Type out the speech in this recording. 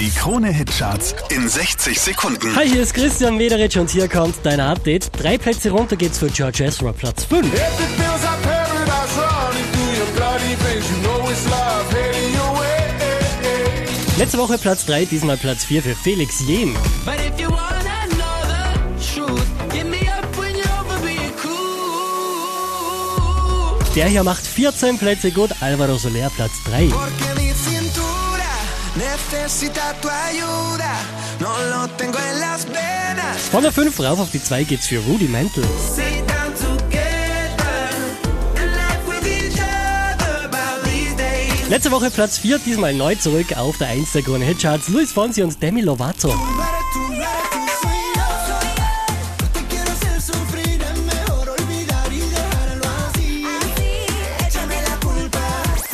Die Krone-Hitcharts in 60 Sekunden. Hi, hier ist Christian Mederitsch und hier kommt dein Update. Drei Plätze runter geht's für George Ezra, Platz 5. If it feels like paradise running through your bloody veins, you know it's love heading your way. Letzte Woche Platz 3, diesmal Platz 4 für Felix Jen. But if you wanna know the truth, get me up when you're over being cool. Der hier macht 14 Plätze gut, Alvaro Soler Platz 3. Von der 5 rauf auf die 2 geht's für these days. Letzte Woche Platz 4, diesmal neu zurück auf der 1 der Krone Hitcharts. Luis Fonsi und Demi Lovato.